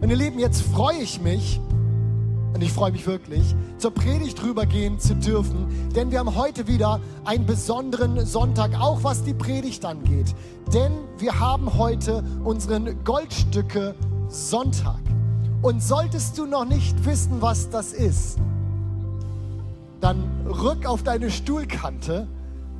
Und ihr Lieben, jetzt freue ich mich, und ich freue mich wirklich, zur Predigt rübergehen zu dürfen, denn wir haben heute wieder einen besonderen Sonntag, auch was die Predigt angeht. Denn wir haben heute unseren Goldstücke Sonntag. Und solltest du noch nicht wissen, was das ist, dann rück auf deine Stuhlkante,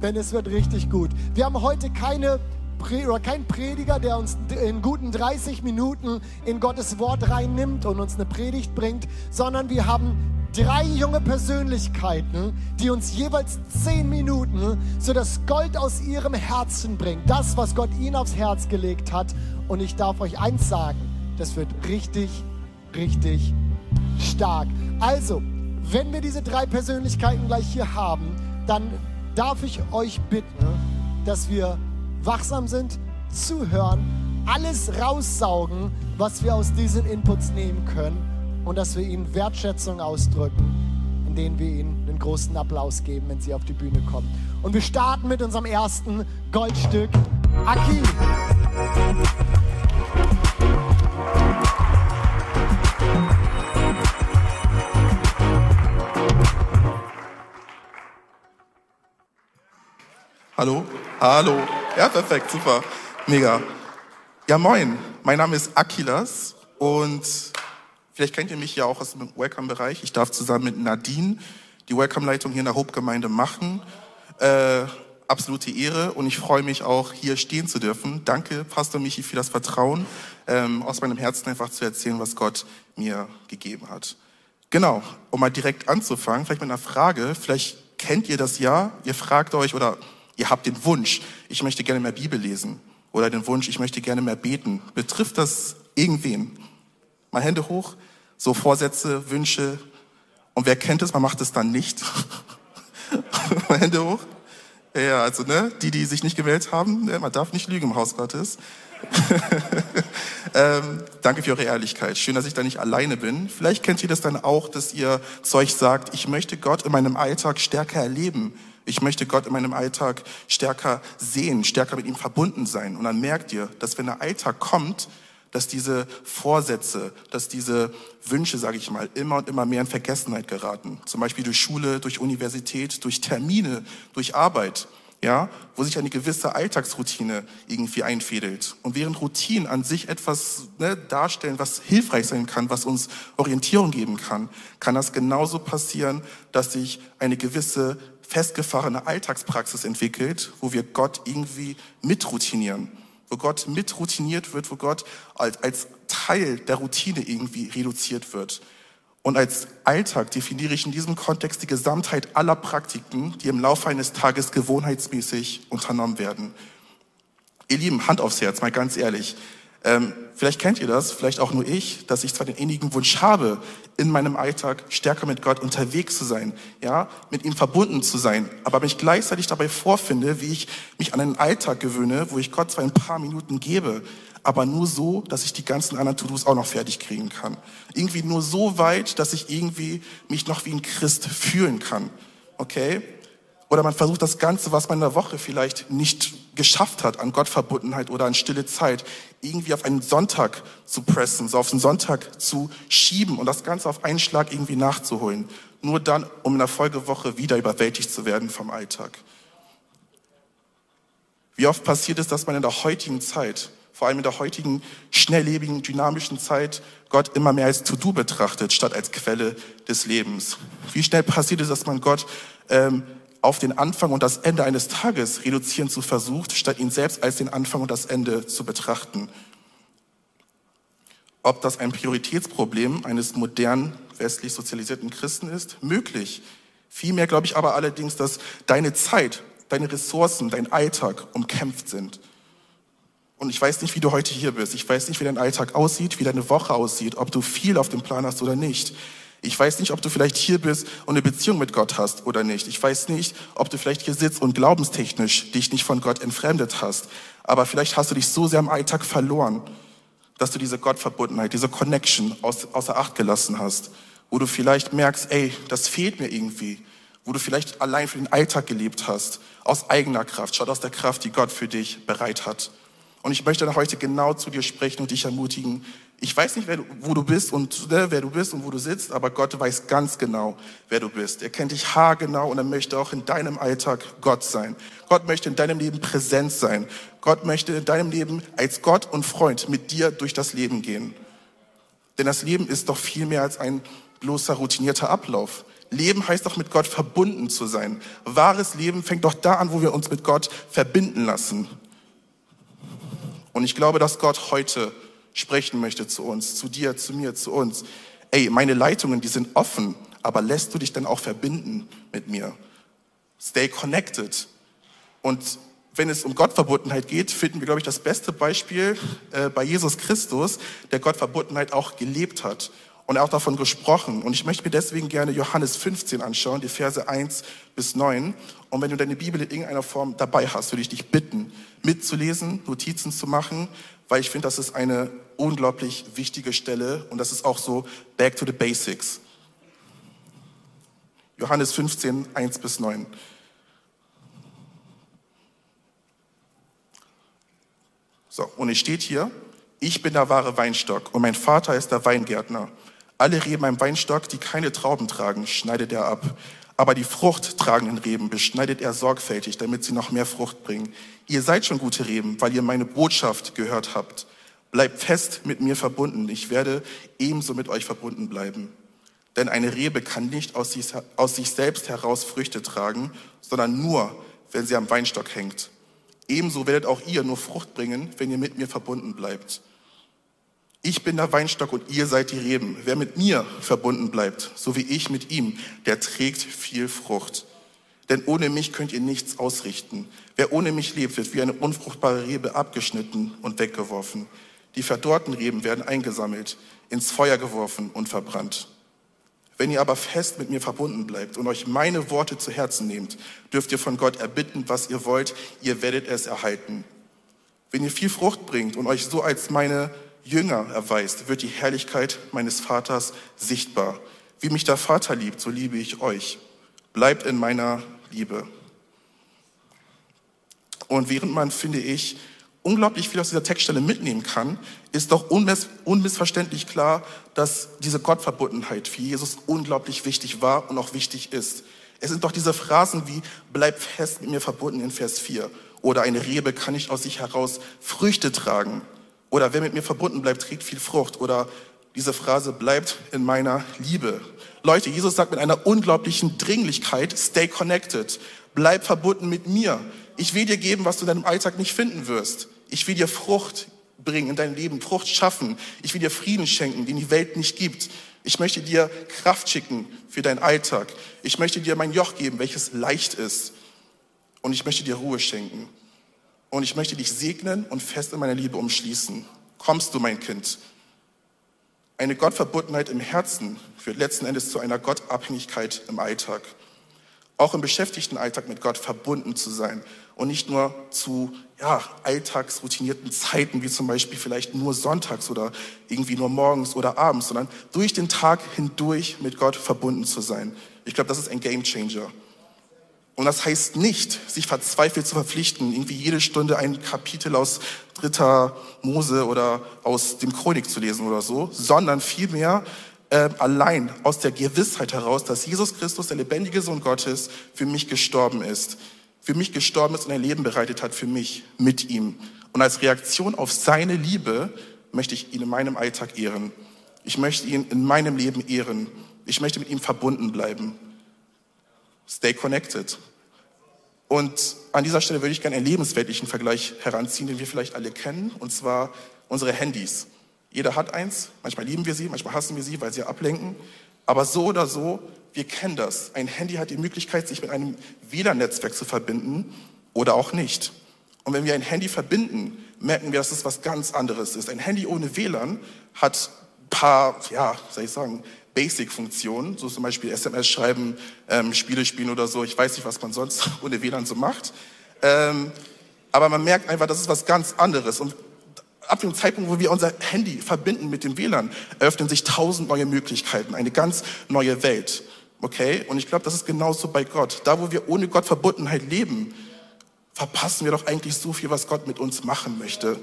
denn es wird richtig gut. Wir haben heute keine oder kein Prediger, der uns in guten 30 Minuten in Gottes Wort reinnimmt und uns eine Predigt bringt, sondern wir haben drei junge Persönlichkeiten, die uns jeweils zehn Minuten so das Gold aus ihrem Herzen bringen. Das, was Gott ihnen aufs Herz gelegt hat. Und ich darf euch eins sagen, das wird richtig, richtig stark. Also, wenn wir diese drei Persönlichkeiten gleich hier haben, dann darf ich euch bitten, dass wir wachsam sind, zuhören, alles raussaugen, was wir aus diesen Inputs nehmen können und dass wir ihnen Wertschätzung ausdrücken, indem wir ihnen einen großen Applaus geben, wenn sie auf die Bühne kommen. Und wir starten mit unserem ersten Goldstück, Aki. Hallo? Hallo. Ja, perfekt, super. Mega. Ja, moin. Mein Name ist Akilas und vielleicht kennt ihr mich ja auch aus dem Welcome-Bereich. Ich darf zusammen mit Nadine die Welcome-Leitung hier in der Hauptgemeinde machen. Äh, absolute Ehre und ich freue mich auch, hier stehen zu dürfen. Danke, Pastor Michi, für das Vertrauen, ähm, aus meinem Herzen einfach zu erzählen, was Gott mir gegeben hat. Genau, um mal direkt anzufangen, vielleicht mit einer Frage. Vielleicht kennt ihr das ja. Ihr fragt euch oder Ihr habt den Wunsch, ich möchte gerne mehr Bibel lesen. Oder den Wunsch, ich möchte gerne mehr beten. Betrifft das irgendwen? Mal Hände hoch. So Vorsätze, Wünsche. Und wer kennt es, man macht es dann nicht. Mal Hände hoch. Ja, also, ne, die, die sich nicht gewählt haben, ne, man darf nicht lügen im Haus Gottes. ähm, danke für eure Ehrlichkeit. Schön, dass ich da nicht alleine bin. Vielleicht kennt ihr das dann auch, dass ihr zu euch sagt, ich möchte Gott in meinem Alltag stärker erleben. Ich möchte Gott in meinem Alltag stärker sehen, stärker mit ihm verbunden sein. Und dann merkt ihr, dass wenn der Alltag kommt, dass diese Vorsätze, dass diese Wünsche, sage ich mal, immer und immer mehr in Vergessenheit geraten. Zum Beispiel durch Schule, durch Universität, durch Termine, durch Arbeit, ja, wo sich eine gewisse Alltagsroutine irgendwie einfädelt. Und während Routinen an sich etwas ne, darstellen, was hilfreich sein kann, was uns Orientierung geben kann, kann das genauso passieren, dass sich eine gewisse festgefahrene Alltagspraxis entwickelt, wo wir Gott irgendwie mitroutinieren, wo Gott mitroutiniert wird, wo Gott als, als Teil der Routine irgendwie reduziert wird. Und als Alltag definiere ich in diesem Kontext die Gesamtheit aller Praktiken, die im Laufe eines Tages gewohnheitsmäßig unternommen werden. Ihr Lieben, Hand aufs Herz, mal ganz ehrlich. Ähm, vielleicht kennt ihr das, vielleicht auch nur ich, dass ich zwar den innigen Wunsch habe, in meinem Alltag stärker mit Gott unterwegs zu sein, ja, mit ihm verbunden zu sein, aber mich gleichzeitig dabei vorfinde, wie ich mich an einen Alltag gewöhne, wo ich Gott zwar ein paar Minuten gebe, aber nur so, dass ich die ganzen anderen To-Dos auch noch fertig kriegen kann. Irgendwie nur so weit, dass ich irgendwie mich noch wie ein Christ fühlen kann. Okay? Oder man versucht das Ganze, was man in der Woche vielleicht nicht geschafft hat an Gottverbundenheit oder an stille Zeit, irgendwie auf einen Sonntag zu pressen, so auf den Sonntag zu schieben und das Ganze auf einen Schlag irgendwie nachzuholen. Nur dann, um in der Folgewoche wieder überwältigt zu werden vom Alltag. Wie oft passiert es, dass man in der heutigen Zeit, vor allem in der heutigen schnelllebigen, dynamischen Zeit, Gott immer mehr als To-Do betrachtet, statt als Quelle des Lebens? Wie schnell passiert es, dass man Gott ähm, auf den Anfang und das Ende eines Tages reduzieren zu versucht, statt ihn selbst als den Anfang und das Ende zu betrachten. Ob das ein Prioritätsproblem eines modernen, westlich sozialisierten Christen ist? Möglich. Vielmehr glaube ich aber allerdings, dass deine Zeit, deine Ressourcen, dein Alltag umkämpft sind. Und ich weiß nicht, wie du heute hier bist. Ich weiß nicht, wie dein Alltag aussieht, wie deine Woche aussieht, ob du viel auf dem Plan hast oder nicht. Ich weiß nicht, ob du vielleicht hier bist und eine Beziehung mit Gott hast oder nicht. Ich weiß nicht, ob du vielleicht hier sitzt und glaubenstechnisch dich nicht von Gott entfremdet hast. Aber vielleicht hast du dich so sehr im Alltag verloren, dass du diese Gottverbundenheit, diese Connection außer Acht gelassen hast. Wo du vielleicht merkst, ey, das fehlt mir irgendwie. Wo du vielleicht allein für den Alltag gelebt hast. Aus eigener Kraft, statt aus der Kraft, die Gott für dich bereit hat. Und ich möchte heute genau zu dir sprechen und dich ermutigen. Ich weiß nicht, wer du, wo du bist und ne, wer du bist und wo du sitzt, aber Gott weiß ganz genau, wer du bist. Er kennt dich haargenau und er möchte auch in deinem Alltag Gott sein. Gott möchte in deinem Leben präsent sein. Gott möchte in deinem Leben als Gott und Freund mit dir durch das Leben gehen. Denn das Leben ist doch viel mehr als ein bloßer routinierter Ablauf. Leben heißt doch mit Gott verbunden zu sein. Wahres Leben fängt doch da an, wo wir uns mit Gott verbinden lassen. Und ich glaube, dass Gott heute sprechen möchte zu uns, zu dir, zu mir, zu uns. Ey, meine Leitungen, die sind offen, aber lässt du dich dann auch verbinden mit mir? Stay connected. Und wenn es um Gottverbundenheit geht, finden wir, glaube ich, das beste Beispiel äh, bei Jesus Christus, der Gottverbundenheit auch gelebt hat und auch davon gesprochen. Und ich möchte mir deswegen gerne Johannes 15 anschauen, die Verse 1 bis 9. Und wenn du deine Bibel in irgendeiner Form dabei hast, würde ich dich bitten, mitzulesen, Notizen zu machen, weil ich finde, das ist eine unglaublich wichtige Stelle und das ist auch so back to the basics. Johannes 15, 1 bis 9. So, und es steht hier, ich bin der wahre Weinstock und mein Vater ist der Weingärtner. Alle Reben am Weinstock, die keine Trauben tragen, schneidet er ab. Aber die fruchttragenden Reben beschneidet er sorgfältig, damit sie noch mehr Frucht bringen. Ihr seid schon gute Reben, weil ihr meine Botschaft gehört habt. Bleibt fest mit mir verbunden. Ich werde ebenso mit euch verbunden bleiben. Denn eine Rebe kann nicht aus sich, aus sich selbst heraus Früchte tragen, sondern nur, wenn sie am Weinstock hängt. Ebenso werdet auch ihr nur Frucht bringen, wenn ihr mit mir verbunden bleibt. Ich bin der Weinstock und ihr seid die Reben. Wer mit mir verbunden bleibt, so wie ich mit ihm, der trägt viel Frucht. Denn ohne mich könnt ihr nichts ausrichten. Wer ohne mich lebt, wird wie eine unfruchtbare Rebe abgeschnitten und weggeworfen. Die verdorrten Reben werden eingesammelt, ins Feuer geworfen und verbrannt. Wenn ihr aber fest mit mir verbunden bleibt und euch meine Worte zu Herzen nehmt, dürft ihr von Gott erbitten, was ihr wollt, ihr werdet es erhalten. Wenn ihr viel Frucht bringt und euch so als meine Jünger erweist, wird die Herrlichkeit meines Vaters sichtbar. Wie mich der Vater liebt, so liebe ich euch. Bleibt in meiner Liebe. Und während man, finde ich, unglaublich viel aus dieser Textstelle mitnehmen kann, ist doch unmiss unmissverständlich klar, dass diese Gottverbundenheit für Jesus unglaublich wichtig war und auch wichtig ist. Es sind doch diese Phrasen wie, bleib fest mit mir verbunden in Vers 4 oder eine Rebe kann nicht aus sich heraus Früchte tragen. Oder wer mit mir verbunden bleibt, trägt viel Frucht. Oder diese Phrase bleibt in meiner Liebe. Leute, Jesus sagt mit einer unglaublichen Dringlichkeit, stay connected. Bleib verbunden mit mir. Ich will dir geben, was du in deinem Alltag nicht finden wirst. Ich will dir Frucht bringen in dein Leben, Frucht schaffen. Ich will dir Frieden schenken, den die Welt nicht gibt. Ich möchte dir Kraft schicken für deinen Alltag. Ich möchte dir mein Joch geben, welches leicht ist. Und ich möchte dir Ruhe schenken. Und ich möchte dich segnen und fest in meiner Liebe umschließen. Kommst du, mein Kind? Eine Gottverbundenheit im Herzen führt letzten Endes zu einer Gottabhängigkeit im Alltag. Auch im beschäftigten Alltag mit Gott verbunden zu sein und nicht nur zu ja, alltagsroutinierten Zeiten, wie zum Beispiel vielleicht nur sonntags oder irgendwie nur morgens oder abends, sondern durch den Tag hindurch mit Gott verbunden zu sein. Ich glaube, das ist ein Game Changer. Und das heißt nicht, sich verzweifelt zu verpflichten, irgendwie jede Stunde ein Kapitel aus dritter Mose oder aus dem Chronik zu lesen oder so, sondern vielmehr äh, allein aus der Gewissheit heraus, dass Jesus Christus, der lebendige Sohn Gottes, für mich gestorben ist. Für mich gestorben ist und ein Leben bereitet hat für mich mit ihm. Und als Reaktion auf seine Liebe möchte ich ihn in meinem Alltag ehren. Ich möchte ihn in meinem Leben ehren. Ich möchte mit ihm verbunden bleiben. Stay connected. Und an dieser Stelle würde ich gerne einen lebensweltlichen Vergleich heranziehen, den wir vielleicht alle kennen, und zwar unsere Handys. Jeder hat eins, manchmal lieben wir sie, manchmal hassen wir sie, weil sie ablenken. Aber so oder so, wir kennen das. Ein Handy hat die Möglichkeit, sich mit einem WLAN-Netzwerk zu verbinden oder auch nicht. Und wenn wir ein Handy verbinden, merken wir, dass es was ganz anderes ist. Ein Handy ohne WLAN hat ein paar, ja, soll ich sagen, Basic-Funktionen, so zum Beispiel SMS schreiben, ähm, Spiele spielen oder so. Ich weiß nicht, was man sonst ohne WLAN so macht. Ähm, aber man merkt einfach, das ist was ganz anderes. Und ab dem Zeitpunkt, wo wir unser Handy verbinden mit dem WLAN, eröffnen sich tausend neue Möglichkeiten, eine ganz neue Welt. Okay? Und ich glaube, das ist genauso bei Gott. Da, wo wir ohne Gott Verbundenheit leben, verpassen wir doch eigentlich so viel, was Gott mit uns machen möchte.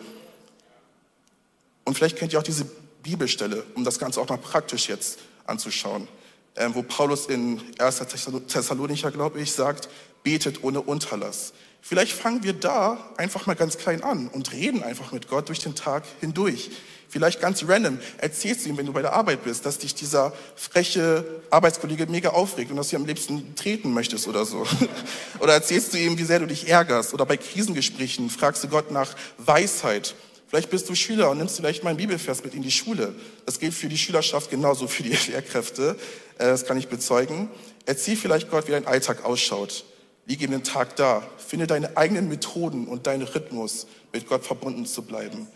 Und vielleicht kennt ihr auch diese Bibelstelle, um das Ganze auch mal praktisch jetzt anzuschauen, äh, wo Paulus in 1. Thessalonicher, glaube ich, sagt, betet ohne Unterlass. Vielleicht fangen wir da einfach mal ganz klein an und reden einfach mit Gott durch den Tag hindurch. Vielleicht ganz random erzählst du ihm, wenn du bei der Arbeit bist, dass dich dieser freche Arbeitskollege mega aufregt und dass du ihm am liebsten treten möchtest oder so. oder erzählst du ihm, wie sehr du dich ärgerst. Oder bei Krisengesprächen fragst du Gott nach Weisheit. Vielleicht bist du Schüler und nimmst vielleicht mal einen Bibelvers mit in die Schule. Das gilt für die Schülerschaft genauso für die Lehrkräfte. Äh, das kann ich bezeugen. Erzähl vielleicht Gott, wie dein Alltag ausschaut. Liege ihm den Tag da. Finde deine eigenen Methoden und deinen Rhythmus, mit Gott verbunden zu bleiben.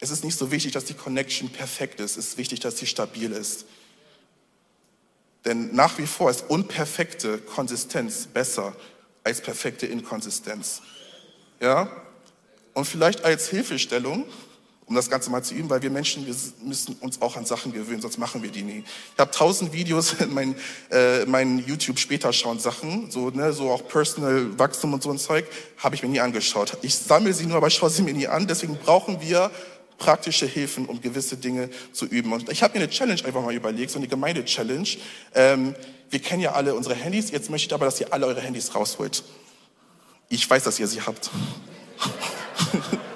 Es ist nicht so wichtig, dass die Connection perfekt ist. Es ist wichtig, dass sie stabil ist. Denn nach wie vor ist unperfekte Konsistenz besser als perfekte Inkonsistenz. Ja? Und vielleicht als Hilfestellung, um das Ganze mal zu üben, weil wir Menschen, wir müssen uns auch an Sachen gewöhnen, sonst machen wir die nie. Ich habe tausend Videos in meinen, äh, meinen YouTube später schauen Sachen, so, ne, so auch Personal Wachstum und so ein Zeug, habe ich mir nie angeschaut. Ich sammle sie nur, aber schaue sie mir nie an. Deswegen brauchen wir praktische Hilfen, um gewisse Dinge zu üben. Und ich habe mir eine Challenge einfach mal überlegt, so eine Gemeinde-Challenge. Ähm, wir kennen ja alle unsere Handys, jetzt möchte ich aber, dass ihr alle eure Handys rausholt. Ich weiß, dass ihr sie habt.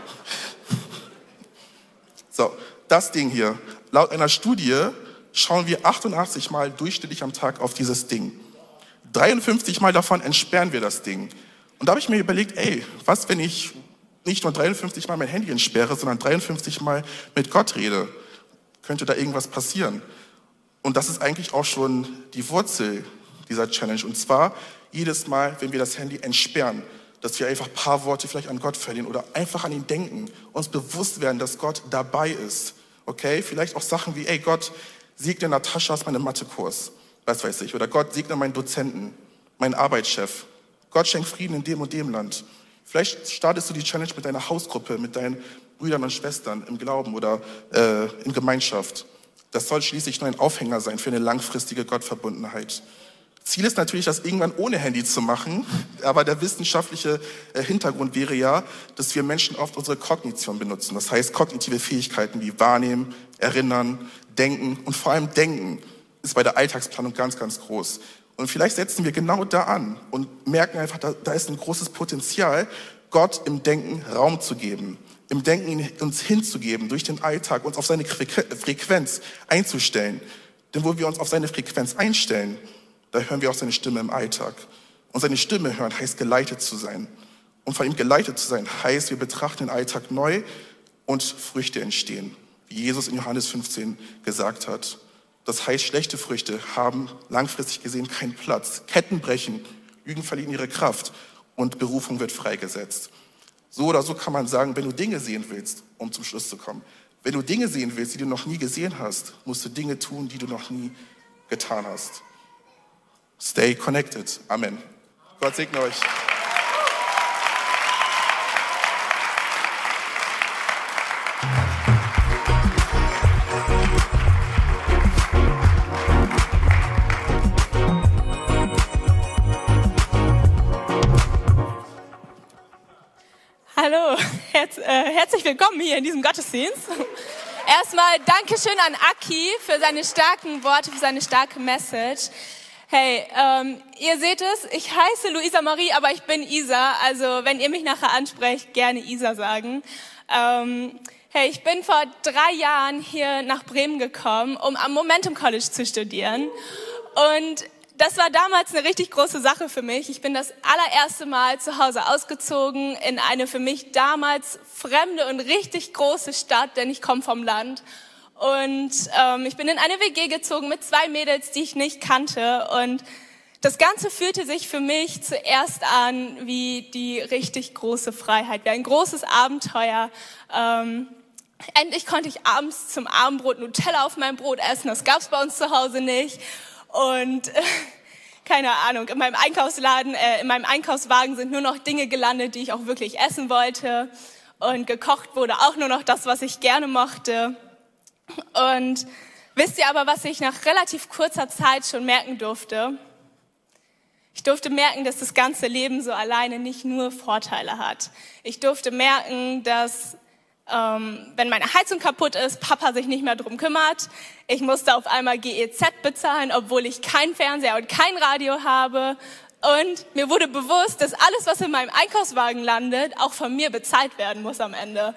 So, das Ding hier. Laut einer Studie schauen wir 88 Mal durchschnittlich am Tag auf dieses Ding. 53 Mal davon entsperren wir das Ding. Und da habe ich mir überlegt, ey, was, wenn ich nicht nur 53 Mal mein Handy entsperre, sondern 53 Mal mit Gott rede? Könnte da irgendwas passieren? Und das ist eigentlich auch schon die Wurzel dieser Challenge. Und zwar jedes Mal, wenn wir das Handy entsperren, dass wir einfach ein paar Worte vielleicht an Gott verlieren oder einfach an ihn denken, uns bewusst werden, dass Gott dabei ist. Okay? Vielleicht auch Sachen wie, ey Gott, segne Natascha aus meinem Mathekurs, was weiß ich. Oder Gott, segne meinen Dozenten, meinen Arbeitschef. Gott schenkt Frieden in dem und dem Land. Vielleicht startest du die Challenge mit deiner Hausgruppe, mit deinen Brüdern und Schwestern im Glauben oder äh, in Gemeinschaft. Das soll schließlich nur ein Aufhänger sein für eine langfristige Gottverbundenheit. Ziel ist natürlich, das irgendwann ohne Handy zu machen, aber der wissenschaftliche äh, Hintergrund wäre ja, dass wir Menschen oft unsere Kognition benutzen. Das heißt, kognitive Fähigkeiten wie Wahrnehmen, Erinnern, Denken und vor allem Denken ist bei der Alltagsplanung ganz, ganz groß. Und vielleicht setzen wir genau da an und merken einfach, da, da ist ein großes Potenzial, Gott im Denken Raum zu geben, im Denken uns hinzugeben, durch den Alltag uns auf seine Frequenz einzustellen. Denn wo wir uns auf seine Frequenz einstellen, da hören wir auch seine Stimme im Alltag. Und seine Stimme hören heißt geleitet zu sein. Und von ihm geleitet zu sein heißt, wir betrachten den Alltag neu und Früchte entstehen, wie Jesus in Johannes 15 gesagt hat. Das heißt, schlechte Früchte haben langfristig gesehen keinen Platz. Ketten brechen, Lügen verlieren ihre Kraft und Berufung wird freigesetzt. So oder so kann man sagen, wenn du Dinge sehen willst, um zum Schluss zu kommen, wenn du Dinge sehen willst, die du noch nie gesehen hast, musst du Dinge tun, die du noch nie getan hast. Stay connected. Amen. Gott segne euch. Hallo, Herz, äh, herzlich willkommen hier in diesem Gottesdienst. Erstmal Dankeschön an Aki für seine starken Worte, für seine starke Message. Hey, ähm, ihr seht es, ich heiße Luisa Marie, aber ich bin Isa. Also wenn ihr mich nachher ansprecht, gerne Isa sagen. Ähm, hey, ich bin vor drei Jahren hier nach Bremen gekommen, um am Momentum College zu studieren. Und das war damals eine richtig große Sache für mich. Ich bin das allererste Mal zu Hause ausgezogen in eine für mich damals fremde und richtig große Stadt, denn ich komme vom Land. Und ähm, ich bin in eine WG gezogen mit zwei Mädels, die ich nicht kannte. Und das Ganze fühlte sich für mich zuerst an wie die richtig große Freiheit, wie ein großes Abenteuer. Ähm, endlich konnte ich abends zum Abendbrot Nutella auf meinem Brot essen. Das gab's bei uns zu Hause nicht. Und äh, keine Ahnung, in meinem Einkaufsladen, äh, in meinem Einkaufswagen sind nur noch Dinge gelandet, die ich auch wirklich essen wollte. Und gekocht wurde auch nur noch das, was ich gerne mochte. Und wisst ihr aber, was ich nach relativ kurzer Zeit schon merken durfte? Ich durfte merken, dass das ganze Leben so alleine nicht nur Vorteile hat. Ich durfte merken, dass ähm, wenn meine Heizung kaputt ist, Papa sich nicht mehr drum kümmert. Ich musste auf einmal GEZ bezahlen, obwohl ich keinen Fernseher und kein Radio habe. Und mir wurde bewusst, dass alles, was in meinem Einkaufswagen landet, auch von mir bezahlt werden muss am Ende.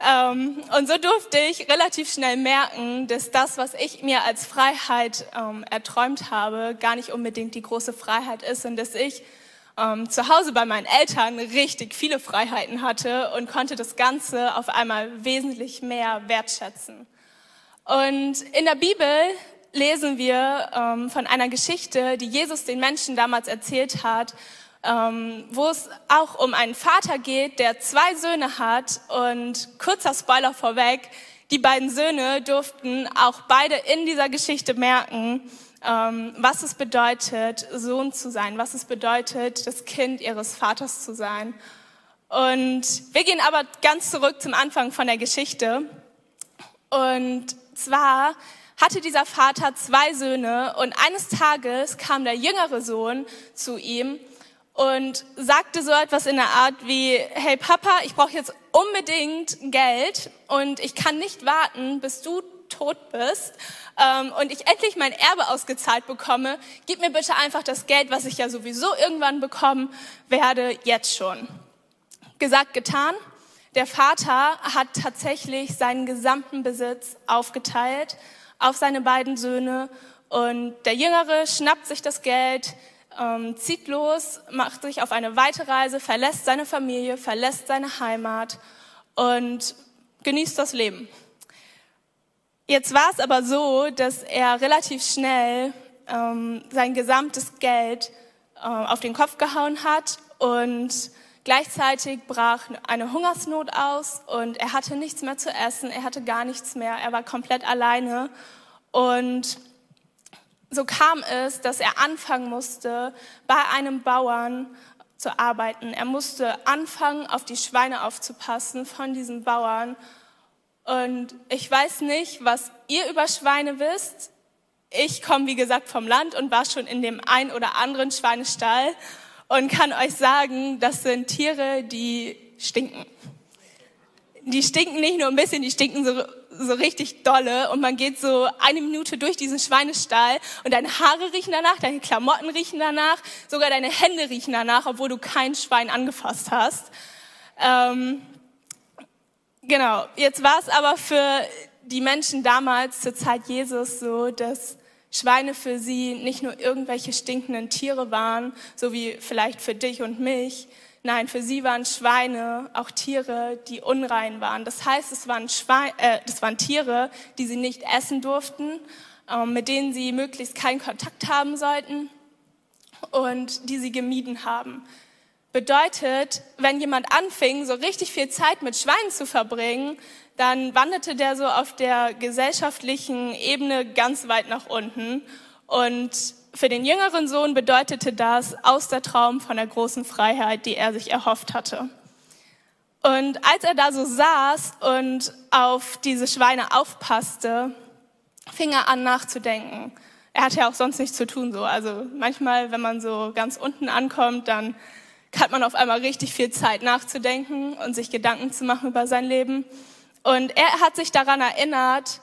Ähm, und so durfte ich relativ schnell merken, dass das, was ich mir als Freiheit ähm, erträumt habe, gar nicht unbedingt die große Freiheit ist und dass ich ähm, zu Hause bei meinen Eltern richtig viele Freiheiten hatte und konnte das Ganze auf einmal wesentlich mehr wertschätzen. Und in der Bibel lesen wir ähm, von einer Geschichte, die Jesus den Menschen damals erzählt hat, ähm, wo es auch um einen Vater geht, der zwei Söhne hat. Und kurzer Spoiler vorweg, die beiden Söhne durften auch beide in dieser Geschichte merken, ähm, was es bedeutet, Sohn zu sein, was es bedeutet, das Kind ihres Vaters zu sein. Und wir gehen aber ganz zurück zum Anfang von der Geschichte. Und zwar hatte dieser Vater zwei Söhne und eines Tages kam der jüngere Sohn zu ihm und sagte so etwas in der Art wie, hey Papa, ich brauche jetzt unbedingt Geld und ich kann nicht warten, bis du tot bist ähm, und ich endlich mein Erbe ausgezahlt bekomme. Gib mir bitte einfach das Geld, was ich ja sowieso irgendwann bekommen werde, jetzt schon. Gesagt, getan. Der Vater hat tatsächlich seinen gesamten Besitz aufgeteilt auf seine beiden Söhne und der Jüngere schnappt sich das Geld, ähm, zieht los, macht sich auf eine weite Reise, verlässt seine Familie, verlässt seine Heimat und genießt das Leben. Jetzt war es aber so, dass er relativ schnell ähm, sein gesamtes Geld äh, auf den Kopf gehauen hat und Gleichzeitig brach eine Hungersnot aus und er hatte nichts mehr zu essen, er hatte gar nichts mehr, er war komplett alleine. Und so kam es, dass er anfangen musste, bei einem Bauern zu arbeiten. Er musste anfangen, auf die Schweine aufzupassen von diesem Bauern. Und ich weiß nicht, was ihr über Schweine wisst. Ich komme, wie gesagt, vom Land und war schon in dem ein oder anderen Schweinestall und kann euch sagen, das sind Tiere, die stinken. Die stinken nicht nur ein bisschen, die stinken so, so richtig dolle und man geht so eine Minute durch diesen Schweinestall und deine Haare riechen danach, deine Klamotten riechen danach, sogar deine Hände riechen danach, obwohl du kein Schwein angefasst hast. Ähm, genau, jetzt war es aber für die Menschen damals zur Zeit Jesus so, dass Schweine für sie nicht nur irgendwelche stinkenden Tiere waren, so wie vielleicht für dich und mich. Nein, für sie waren Schweine auch Tiere, die unrein waren. Das heißt, es waren, Schweine, äh, das waren Tiere, die sie nicht essen durften, äh, mit denen sie möglichst keinen Kontakt haben sollten und die sie gemieden haben. Bedeutet, wenn jemand anfing, so richtig viel Zeit mit Schweinen zu verbringen, dann wanderte der so auf der gesellschaftlichen Ebene ganz weit nach unten. Und für den jüngeren Sohn bedeutete das aus der Traum von der großen Freiheit, die er sich erhofft hatte. Und als er da so saß und auf diese Schweine aufpasste, fing er an nachzudenken. Er hatte ja auch sonst nichts zu tun so. Also manchmal, wenn man so ganz unten ankommt, dann hat man auf einmal richtig viel Zeit nachzudenken und sich Gedanken zu machen über sein Leben. Und er hat sich daran erinnert,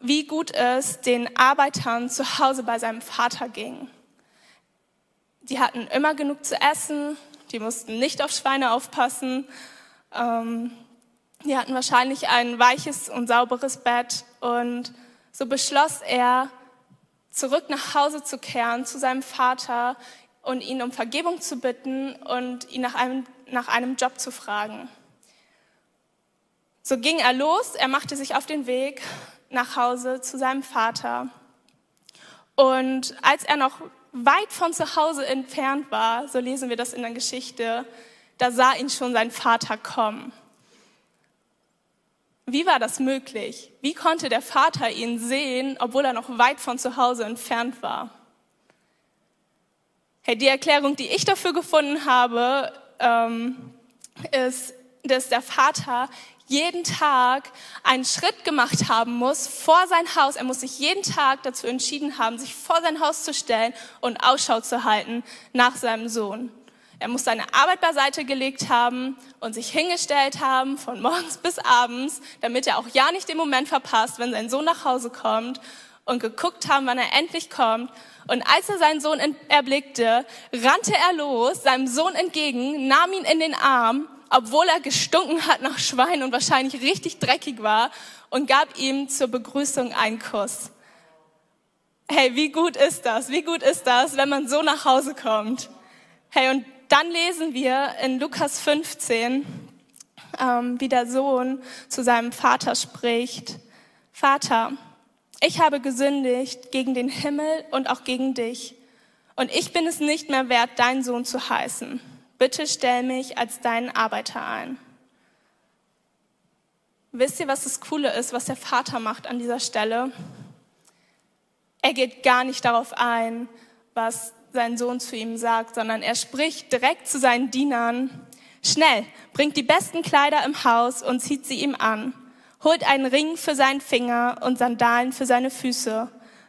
wie gut es den Arbeitern zu Hause bei seinem Vater ging. Die hatten immer genug zu essen, die mussten nicht auf Schweine aufpassen, ähm, die hatten wahrscheinlich ein weiches und sauberes Bett und so beschloss er, zurück nach Hause zu kehren zu seinem Vater und ihn um Vergebung zu bitten und ihn nach einem, nach einem Job zu fragen. So ging er los, er machte sich auf den Weg nach Hause zu seinem Vater. Und als er noch weit von zu Hause entfernt war, so lesen wir das in der Geschichte, da sah ihn schon sein Vater kommen. Wie war das möglich? Wie konnte der Vater ihn sehen, obwohl er noch weit von zu Hause entfernt war? Hey, die Erklärung, die ich dafür gefunden habe, ähm, ist, dass der Vater jeden Tag einen Schritt gemacht haben muss vor sein Haus. Er muss sich jeden Tag dazu entschieden haben, sich vor sein Haus zu stellen und Ausschau zu halten nach seinem Sohn. Er muss seine Arbeit beiseite gelegt haben und sich hingestellt haben von morgens bis abends, damit er auch ja nicht den Moment verpasst, wenn sein Sohn nach Hause kommt und geguckt haben, wann er endlich kommt. Und als er seinen Sohn erblickte, rannte er los, seinem Sohn entgegen, nahm ihn in den Arm, obwohl er gestunken hat nach Schwein und wahrscheinlich richtig dreckig war, und gab ihm zur Begrüßung einen Kuss. Hey, wie gut ist das? Wie gut ist das, wenn man so nach Hause kommt? Hey, und dann lesen wir in Lukas 15, ähm, wie der Sohn zu seinem Vater spricht. Vater, ich habe gesündigt gegen den Himmel und auch gegen dich. Und ich bin es nicht mehr wert, dein Sohn zu heißen. Bitte stell mich als deinen Arbeiter ein. Wisst ihr, was das Coole ist, was der Vater macht an dieser Stelle? Er geht gar nicht darauf ein, was sein Sohn zu ihm sagt, sondern er spricht direkt zu seinen Dienern, schnell, bringt die besten Kleider im Haus und zieht sie ihm an, holt einen Ring für seinen Finger und Sandalen für seine Füße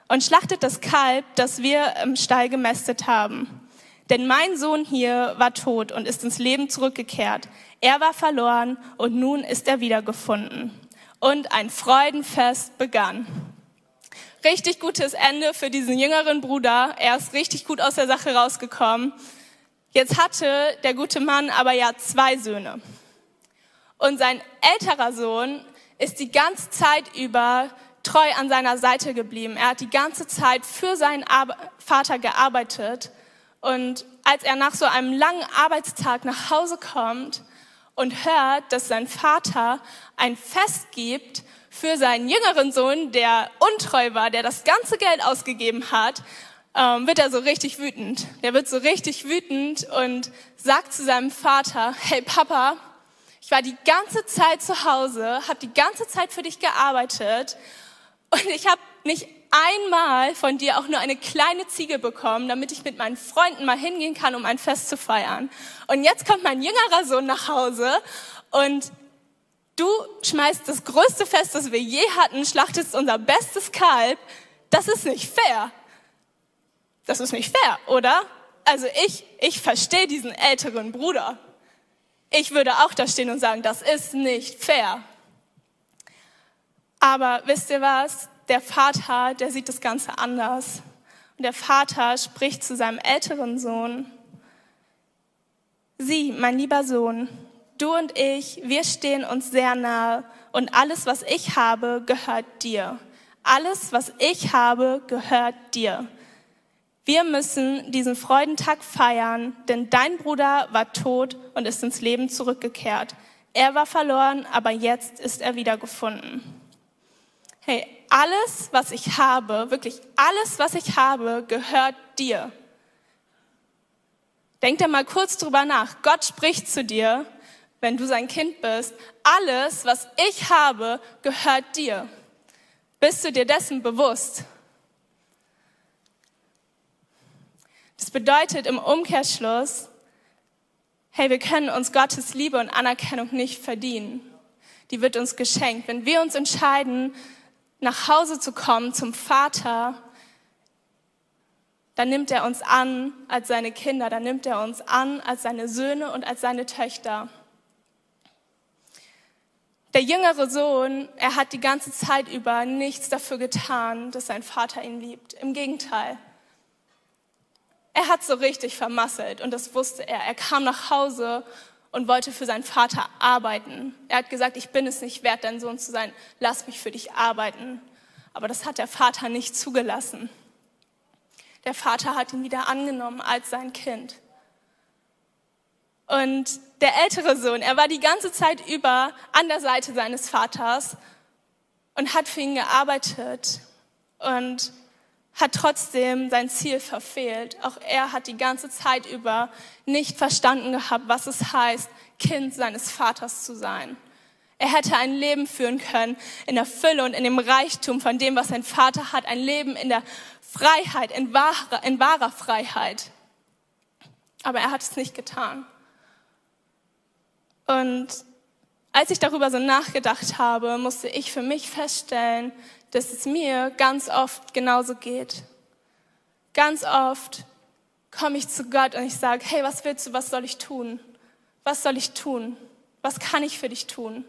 und schlachtet das Kalb, das wir im Stall gemästet haben. Denn mein Sohn hier war tot und ist ins Leben zurückgekehrt. Er war verloren und nun ist er wiedergefunden. Und ein Freudenfest begann. Richtig gutes Ende für diesen jüngeren Bruder. Er ist richtig gut aus der Sache rausgekommen. Jetzt hatte der gute Mann aber ja zwei Söhne. Und sein älterer Sohn ist die ganze Zeit über treu an seiner Seite geblieben. Er hat die ganze Zeit für seinen Vater gearbeitet. Und als er nach so einem langen Arbeitstag nach Hause kommt und hört, dass sein Vater ein Fest gibt für seinen jüngeren Sohn, der untreu war, der das ganze Geld ausgegeben hat, ähm, wird er so richtig wütend. Der wird so richtig wütend und sagt zu seinem Vater, hey Papa, ich war die ganze Zeit zu Hause, habe die ganze Zeit für dich gearbeitet und ich habe nicht einmal von dir auch nur eine kleine Ziege bekommen, damit ich mit meinen Freunden mal hingehen kann, um ein Fest zu feiern. Und jetzt kommt mein jüngerer Sohn nach Hause und Du schmeißt das größte Fest, das wir je hatten, schlachtest unser bestes Kalb. Das ist nicht fair. Das ist nicht fair, oder? Also ich, ich verstehe diesen älteren Bruder. Ich würde auch da stehen und sagen, das ist nicht fair. Aber wisst ihr was? Der Vater, der sieht das Ganze anders. Und der Vater spricht zu seinem älteren Sohn, Sieh, mein lieber Sohn, du und ich, wir stehen uns sehr nahe und alles, was ich habe, gehört dir. Alles, was ich habe, gehört dir. Wir müssen diesen Freudentag feiern, denn dein Bruder war tot und ist ins Leben zurückgekehrt. Er war verloren, aber jetzt ist er wiedergefunden. Hey, alles, was ich habe, wirklich alles, was ich habe, gehört dir. Denk da mal kurz drüber nach. Gott spricht zu dir wenn du sein Kind bist, alles, was ich habe, gehört dir. Bist du dir dessen bewusst? Das bedeutet im Umkehrschluss, hey, wir können uns Gottes Liebe und Anerkennung nicht verdienen. Die wird uns geschenkt. Wenn wir uns entscheiden, nach Hause zu kommen zum Vater, dann nimmt er uns an als seine Kinder, dann nimmt er uns an als seine Söhne und als seine Töchter. Der jüngere Sohn, er hat die ganze Zeit über nichts dafür getan, dass sein Vater ihn liebt. Im Gegenteil. Er hat so richtig vermasselt und das wusste er. Er kam nach Hause und wollte für seinen Vater arbeiten. Er hat gesagt, ich bin es nicht wert, dein Sohn zu sein. Lass mich für dich arbeiten. Aber das hat der Vater nicht zugelassen. Der Vater hat ihn wieder angenommen als sein Kind. Und der ältere Sohn, er war die ganze Zeit über an der Seite seines Vaters und hat für ihn gearbeitet und hat trotzdem sein Ziel verfehlt. Auch er hat die ganze Zeit über nicht verstanden gehabt, was es heißt, Kind seines Vaters zu sein. Er hätte ein Leben führen können in der Fülle und in dem Reichtum von dem, was sein Vater hat. Ein Leben in der Freiheit, in wahrer, in wahrer Freiheit. Aber er hat es nicht getan. Und als ich darüber so nachgedacht habe, musste ich für mich feststellen, dass es mir ganz oft genauso geht. Ganz oft komme ich zu Gott und ich sage, hey, was willst du, was soll ich tun? Was soll ich tun? Was kann ich für dich tun?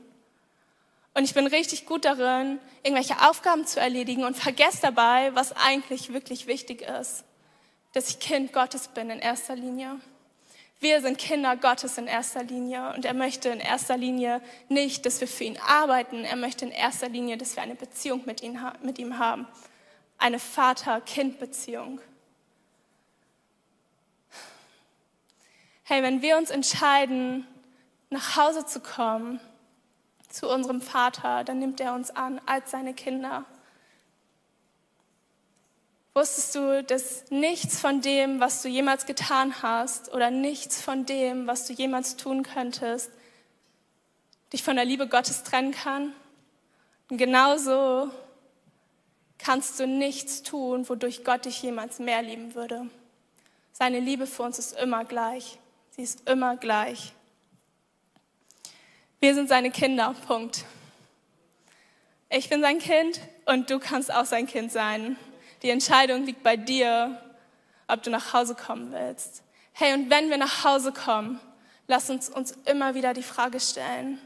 Und ich bin richtig gut darin, irgendwelche Aufgaben zu erledigen und vergesse dabei, was eigentlich wirklich wichtig ist. Dass ich Kind Gottes bin in erster Linie. Wir sind Kinder Gottes in erster Linie und er möchte in erster Linie nicht, dass wir für ihn arbeiten. Er möchte in erster Linie, dass wir eine Beziehung mit ihm, mit ihm haben. Eine Vater-Kind-Beziehung. Hey, wenn wir uns entscheiden, nach Hause zu kommen, zu unserem Vater, dann nimmt er uns an als seine Kinder. Wusstest du, dass nichts von dem, was du jemals getan hast oder nichts von dem, was du jemals tun könntest, dich von der Liebe Gottes trennen kann? Und genauso kannst du nichts tun, wodurch Gott dich jemals mehr lieben würde. Seine Liebe für uns ist immer gleich. Sie ist immer gleich. Wir sind seine Kinder, Punkt. Ich bin sein Kind und du kannst auch sein Kind sein. Die Entscheidung liegt bei dir, ob du nach Hause kommen willst. Hey, und wenn wir nach Hause kommen, lass uns uns immer wieder die Frage stellen,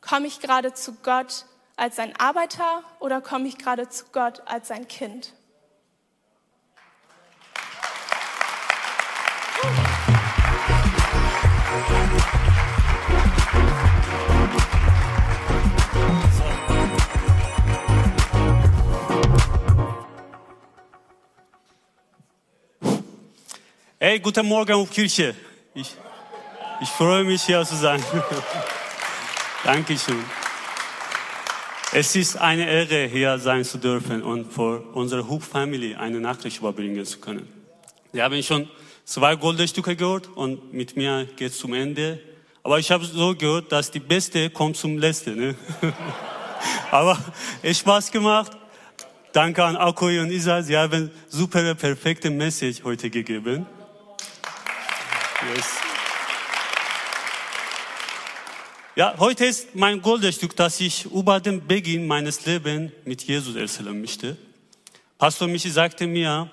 komme ich gerade zu Gott als sein Arbeiter oder komme ich gerade zu Gott als sein Kind? Hey, guten Morgen Kirche. Ich, ich freue mich hier zu sein. Dankeschön. Es ist eine Ehre, hier sein zu dürfen und für unsere Hub-Family eine Nachricht überbringen zu können. Wir haben schon zwei Goldstücke gehört und mit mir geht es zum Ende. Aber ich habe so gehört, dass die Beste kommt zum Letzten. Ne? Aber es Spaß gemacht. Danke an Akoi und Isa. Sie haben super perfekte Message heute gegeben. Yes. Ja, heute ist mein Goldstück, dass ich über den Beginn meines Lebens mit Jesus erzählen möchte. Pastor Michi sagte mir,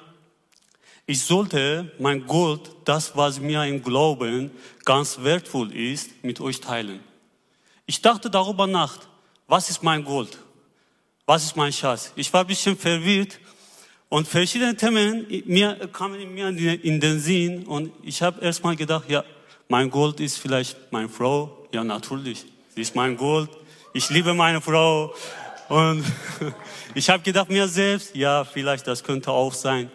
ich sollte mein Gold, das was mir im Glauben ganz wertvoll ist, mit euch teilen. Ich dachte darüber nach, was ist mein Gold? Was ist mein Schatz? Ich war ein bisschen verwirrt und verschiedene Themen mir, kamen mir in den Sinn und ich habe erstmal gedacht, ja, mein Gold ist vielleicht meine Frau. Ja, natürlich, sie ist mein Gold. Ich liebe meine Frau. Und ich habe gedacht mir selbst, ja, vielleicht das könnte auch sein.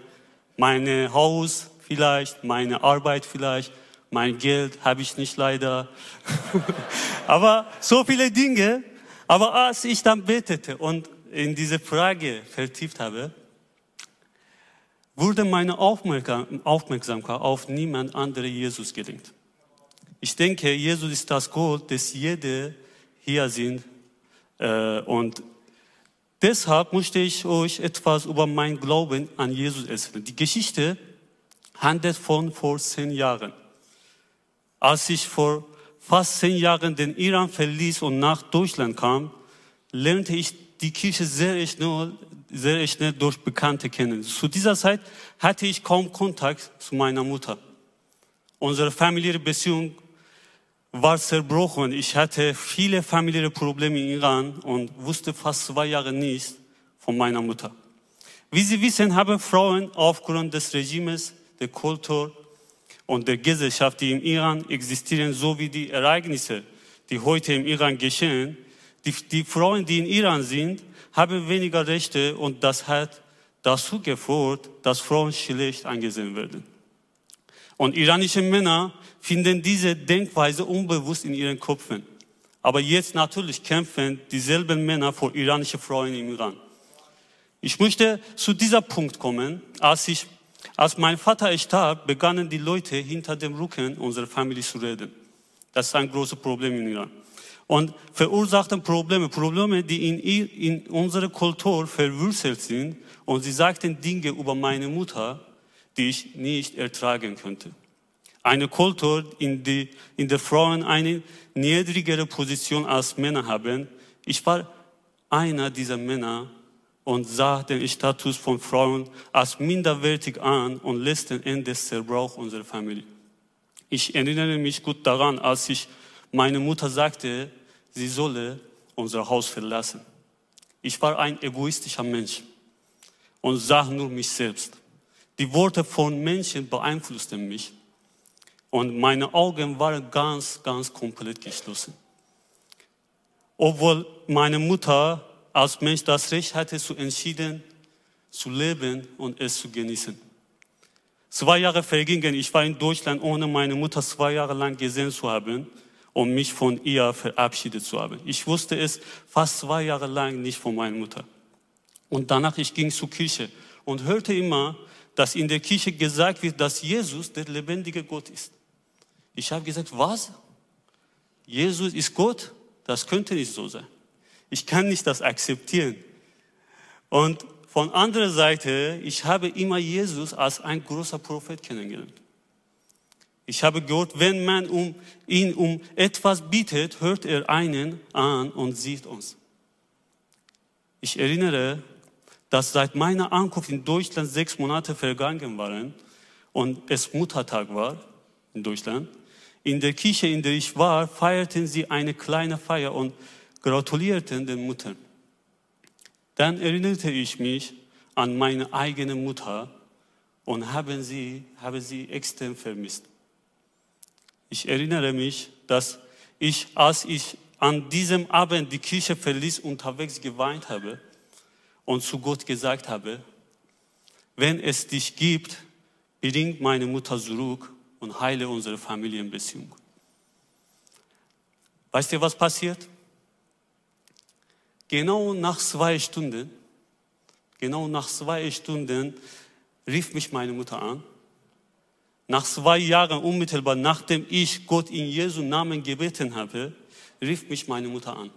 Mein Haus vielleicht, meine Arbeit vielleicht, mein Geld habe ich nicht leider. Aber so viele Dinge. Aber als ich dann betete und in diese Frage vertieft habe, wurde meine Aufmerksamkeit auf niemand anderen Jesus gelenkt. Ich denke, Jesus ist das Gold, das jeder hier sind. Äh, und deshalb möchte ich euch etwas über mein Glauben an Jesus erzählen. Die Geschichte handelt von vor zehn Jahren. Als ich vor fast zehn Jahren den Iran verließ und nach Deutschland kam, lernte ich die Kirche sehr schnell, sehr schnell durch Bekannte kennen. Zu dieser Zeit hatte ich kaum Kontakt zu meiner Mutter. Unsere familiäre Beziehung war zerbrochen. Ich hatte viele familiäre Probleme in Iran und wusste fast zwei Jahre nichts von meiner Mutter. Wie Sie wissen, haben Frauen aufgrund des Regimes, der Kultur und der Gesellschaft, die im Iran existieren, sowie die Ereignisse, die heute im Iran geschehen, die, die Frauen, die in Iran sind, haben weniger Rechte und das hat dazu geführt, dass Frauen schlecht angesehen werden. Und iranische Männer finden diese Denkweise unbewusst in ihren Köpfen. Aber jetzt natürlich kämpfen dieselben Männer vor iranische Frauen im Iran. Ich möchte zu dieser Punkt kommen. Als ich, als mein Vater starb, begannen die Leute hinter dem Rücken unserer Familie zu reden. Das ist ein großes Problem in Iran und verursachten Probleme, Probleme, die in, in unserer Kultur verwurzelt sind. Und sie sagten Dinge über meine Mutter, die ich nicht ertragen könnte. Eine Kultur, in, die, in der Frauen eine niedrigere Position als Männer haben. Ich war einer dieser Männer und sah den Status von Frauen als minderwertig an und letzten Endes zerbrach unsere Familie. Ich erinnere mich gut daran, als ich meine Mutter sagte, sie solle unser Haus verlassen. Ich war ein egoistischer Mensch und sah nur mich selbst. Die Worte von Menschen beeinflussten mich und meine Augen waren ganz, ganz komplett geschlossen. Obwohl meine Mutter als Mensch das Recht hatte, zu entschieden zu leben und es zu genießen. Zwei Jahre vergingen, ich war in Deutschland, ohne meine Mutter zwei Jahre lang gesehen zu haben und mich von ihr verabschiedet zu haben. Ich wusste es fast zwei Jahre lang nicht von meiner Mutter. Und danach ich ging zur Kirche und hörte immer, dass in der Kirche gesagt wird, dass Jesus der lebendige Gott ist. Ich habe gesagt, was? Jesus ist Gott? Das könnte nicht so sein. Ich kann nicht das akzeptieren. Und von anderer Seite, ich habe immer Jesus als ein großer Prophet kennengelernt. Ich habe gehört, wenn man um ihn um etwas bittet, hört er einen an und sieht uns. Ich erinnere, dass seit meiner Ankunft in Deutschland sechs Monate vergangen waren und es Muttertag war in Deutschland. In der Kirche, in der ich war, feierten sie eine kleine Feier und gratulierten den Muttern. Dann erinnerte ich mich an meine eigene Mutter und habe sie, habe sie extrem vermisst. Ich erinnere mich, dass ich, als ich an diesem Abend die Kirche verließ, unterwegs geweint habe und zu Gott gesagt habe, wenn es dich gibt, bring meine Mutter zurück und heile unsere Familienbeziehung. Weißt du, was passiert? Genau nach zwei Stunden, genau nach zwei Stunden rief mich meine Mutter an. Nach zwei Jahren, unmittelbar nachdem ich Gott in Jesu Namen gebeten habe, rief mich meine Mutter an.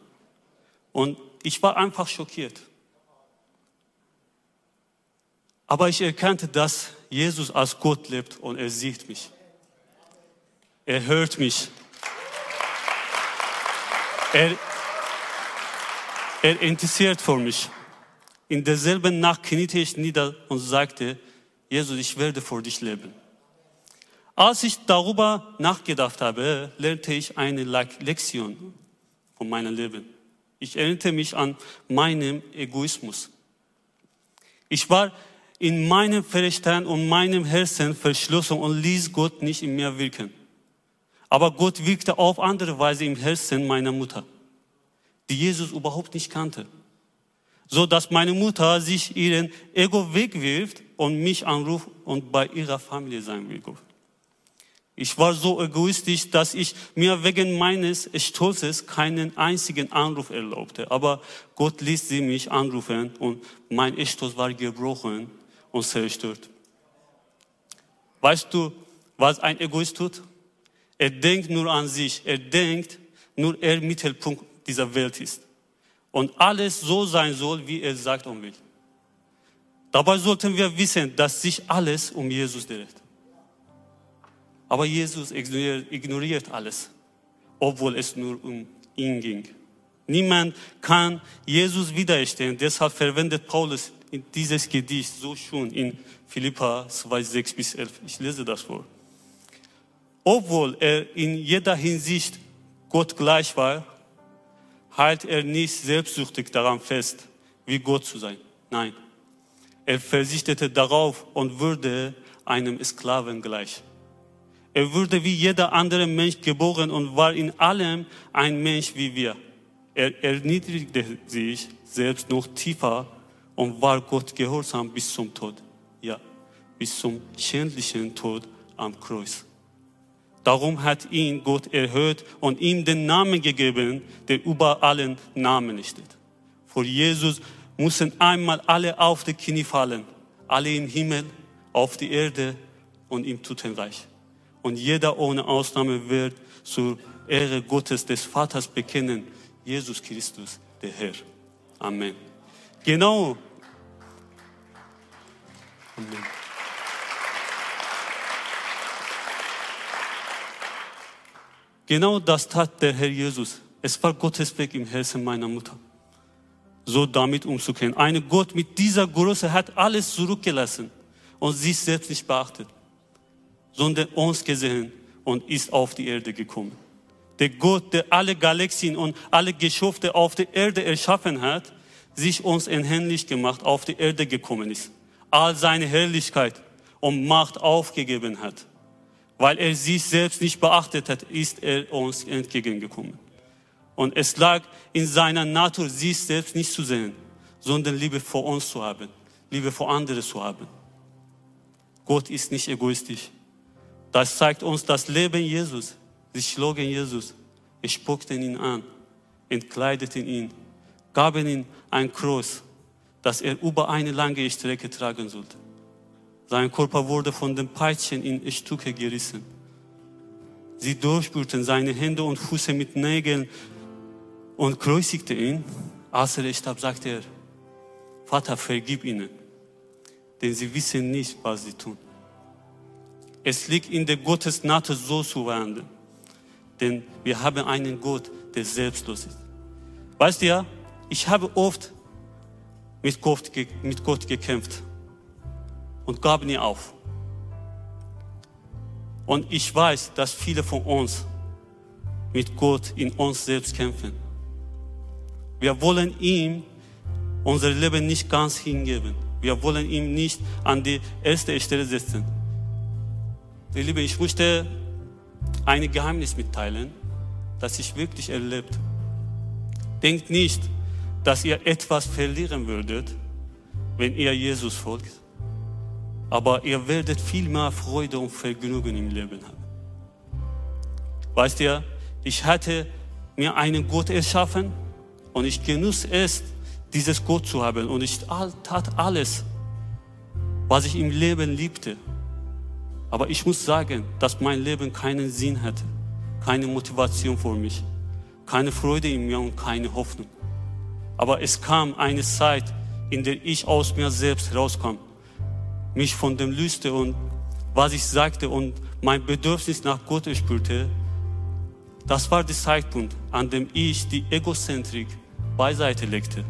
Und ich war einfach schockiert. Aber ich erkannte, dass Jesus als Gott lebt und er sieht mich. Er hört mich. Er, er interessiert für mich. In derselben Nacht kniete ich nieder und sagte, Jesus, ich werde vor dich leben. Als ich darüber nachgedacht habe, lernte ich eine Lektion von meinem Leben. Ich erinnerte mich an meinen Egoismus. Ich war in meinem Verstand und meinem Herzen verschlossen und ließ Gott nicht in mir wirken. Aber Gott wirkte auf andere Weise im Herzen meiner Mutter die Jesus überhaupt nicht kannte. So dass meine Mutter sich ihren Ego wegwirft und mich anruft und bei ihrer Familie sein will. Ich war so egoistisch, dass ich mir wegen meines Stolzes keinen einzigen Anruf erlaubte. Aber Gott ließ sie mich anrufen und mein Stolz war gebrochen und zerstört. Weißt du, was ein Egoist tut? Er denkt nur an sich. Er denkt nur er Mittelpunkt dieser Welt ist. Und alles so sein soll, wie er sagt und will. Dabei sollten wir wissen, dass sich alles um Jesus dreht. Aber Jesus ignoriert alles, obwohl es nur um ihn ging. Niemand kann Jesus widerstehen. Deshalb verwendet Paulus dieses Gedicht so schön in Philippa 2, 6 bis 11. Ich lese das vor. Obwohl er in jeder Hinsicht Gott gleich war, hält er nicht selbstsüchtig daran fest, wie Gott zu sein. Nein, er verzichtete darauf und wurde einem Sklaven gleich. Er wurde wie jeder andere Mensch geboren und war in allem ein Mensch wie wir. Er erniedrigte sich selbst noch tiefer und war Gott gehorsam bis zum Tod. Ja, bis zum schändlichen Tod am Kreuz. Darum hat ihn Gott erhöht und ihm den Namen gegeben, der über allen Namen steht. Vor Jesus müssen einmal alle auf die Knie fallen, alle im Himmel, auf die Erde und im Totenreich. Und jeder ohne Ausnahme wird zur Ehre Gottes des Vaters bekennen, Jesus Christus, der Herr. Amen. Genau. Amen. Genau das tat der Herr Jesus. Es war Gottes Weg im Herzen meiner Mutter. so damit umzugehen. Ein Gott mit dieser Größe hat alles zurückgelassen und sich selbst nicht beachtet, sondern uns gesehen und ist auf die Erde gekommen. Der Gott, der alle Galaxien und alle Geschöpfe auf der Erde erschaffen hat, sich uns ähnlich gemacht, auf die Erde gekommen ist. All seine Herrlichkeit und Macht aufgegeben hat. Weil er sich selbst nicht beachtet hat, ist er uns entgegengekommen. Und es lag in seiner Natur, sich selbst nicht zu sehen, sondern Liebe vor uns zu haben, Liebe vor anderen zu haben. Gott ist nicht egoistisch. Das zeigt uns das Leben Jesus. Sie schlugen Jesus, spuckten ihn an, entkleideten ihn, gaben ihm ein Kreuz, das er über eine lange Strecke tragen sollte. Sein Körper wurde von den Peitschen in Stücke gerissen. Sie durchspürten seine Hände und Füße mit Nägeln und kreuzigte ihn. Als er starb, sagte er, Vater, vergib ihnen, denn sie wissen nicht, was sie tun. Es liegt in der Gottes Natur, so zu wandeln. Denn wir haben einen Gott, der selbstlos ist. Weißt du ja, ich habe oft mit Gott, mit Gott gekämpft und gab nie auf. Und ich weiß, dass viele von uns mit Gott in uns selbst kämpfen. Wir wollen ihm unser Leben nicht ganz hingeben. Wir wollen ihm nicht an die erste Stelle setzen. Ihr Lieben, ich möchte ein Geheimnis mitteilen, das ich wirklich erlebt. Denkt nicht, dass ihr etwas verlieren würdet, wenn ihr Jesus folgt. Aber ihr werdet viel mehr Freude und Vergnügen im Leben haben. Weißt ihr, ich hatte mir einen Gott erschaffen und ich genuss es, dieses Gott zu haben. Und ich tat alles, was ich im Leben liebte. Aber ich muss sagen, dass mein Leben keinen Sinn hatte, keine Motivation für mich, keine Freude in mir und keine Hoffnung. Aber es kam eine Zeit, in der ich aus mir selbst herauskam, mich von dem löste und was ich sagte und mein Bedürfnis nach Gott spürte. Das war der Zeitpunkt, an dem ich die Egozentrik beiseite legte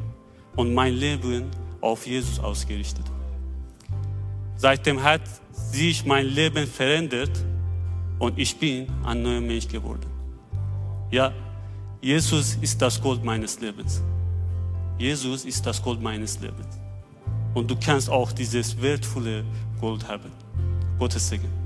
und mein Leben auf Jesus ausgerichtet. Seitdem hat sich mein Leben verändert und ich bin ein neuer Mensch geworden. Ja, Jesus ist das Gold meines Lebens. Jesus ist das Gold meines Lebens. Und du kannst auch dieses wertvolle Gold haben. Gottes Segen.